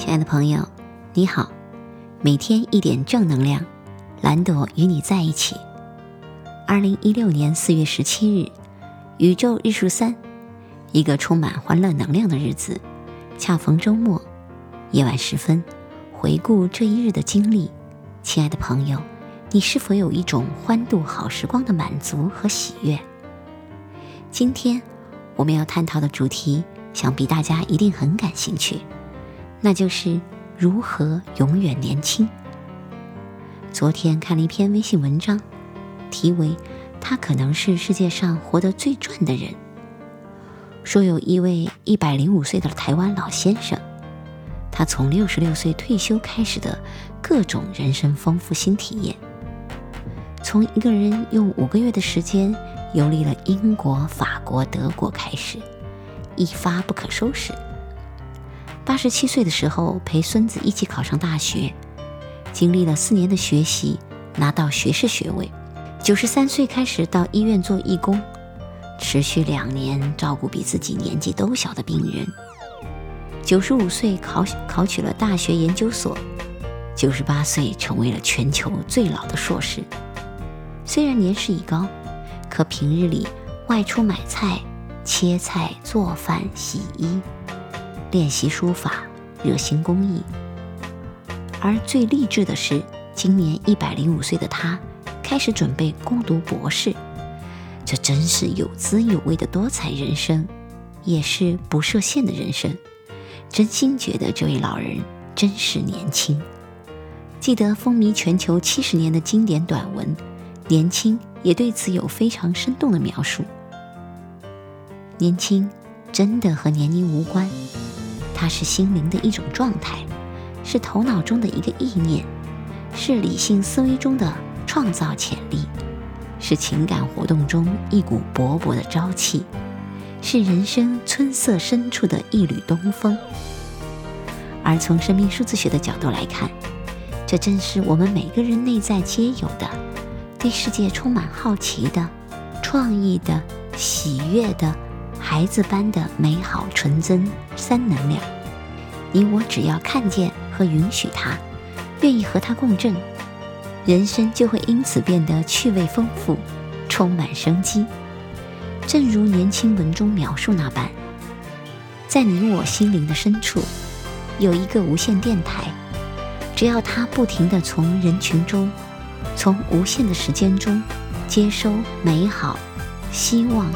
亲爱的朋友，你好，每天一点正能量，蓝朵与你在一起。二零一六年四月十七日，宇宙日数三，一个充满欢乐能量的日子，恰逢周末，夜晚时分，回顾这一日的经历，亲爱的朋友，你是否有一种欢度好时光的满足和喜悦？今天我们要探讨的主题，想必大家一定很感兴趣。那就是如何永远年轻。昨天看了一篇微信文章，题为“他可能是世界上活得最赚的人”。说有一位一百零五岁的台湾老先生，他从六十六岁退休开始的各种人生丰富新体验，从一个人用五个月的时间游历了英国、法国、德国开始，一发不可收拾。八十七岁的时候，陪孙子一起考上大学，经历了四年的学习，拿到学士学位。九十三岁开始到医院做义工，持续两年照顾比自己年纪都小的病人。九十五岁考考取了大学研究所，九十八岁成为了全球最老的硕士。虽然年事已高，可平日里外出买菜、切菜、做饭、洗衣。练习书法，热心公益。而最励志的是，今年一百零五岁的他开始准备攻读博士。这真是有滋有味的多彩人生，也是不设限的人生。真心觉得这位老人真是年轻。记得风靡全球七十年的经典短文《年轻》，也对此有非常生动的描述。年轻真的和年龄无关。它是心灵的一种状态，是头脑中的一个意念，是理性思维中的创造潜力，是情感活动中一股勃勃的朝气，是人生春色深处的一缕东风。而从生命数字学的角度来看，这正是我们每个人内在皆有的，对世界充满好奇的、创意的、喜悦的。孩子般的美好纯真三能量，你我只要看见和允许它，愿意和它共振，人生就会因此变得趣味丰富，充满生机。正如年轻文中描述那般，在你我心灵的深处，有一个无线电台，只要它不停地从人群中，从无限的时间中，接收美好、希望。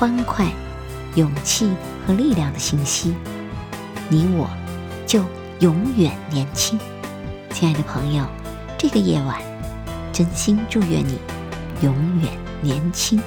欢快、勇气和力量的信息，你我就永远年轻。亲爱的朋友，这个夜晚，真心祝愿你永远年轻。